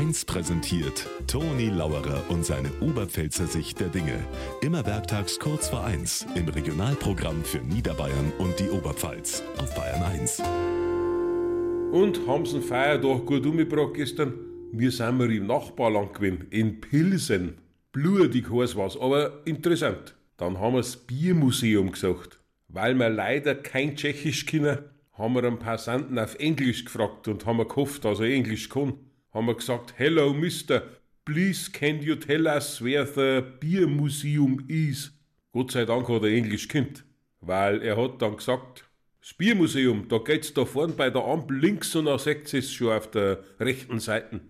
1 präsentiert Toni Lauerer und seine Oberpfälzer Sicht der Dinge. Immer werktags kurz vor 1 im Regionalprogramm für Niederbayern und die Oberpfalz auf Bayern 1. Und haben sie Feiertag gut umgebracht gestern? Wir sind mal im Nachbarland gewesen, in Pilsen. Blutig heiß war's, aber interessant. Dann haben wir das Biermuseum gesagt. Weil wir leider kein Tschechisch können, haben wir einen Passanten auf Englisch gefragt und haben gehofft, dass er Englisch kann. Haben wir gesagt, Hello Mister, please can you tell us where the Beer Museum is? Gott sei Dank hat er Englisch kennt, weil er hat dann gesagt, das Biermuseum, da geht's da vorn bei der Ampel links und dann seht es schon auf der rechten Seite.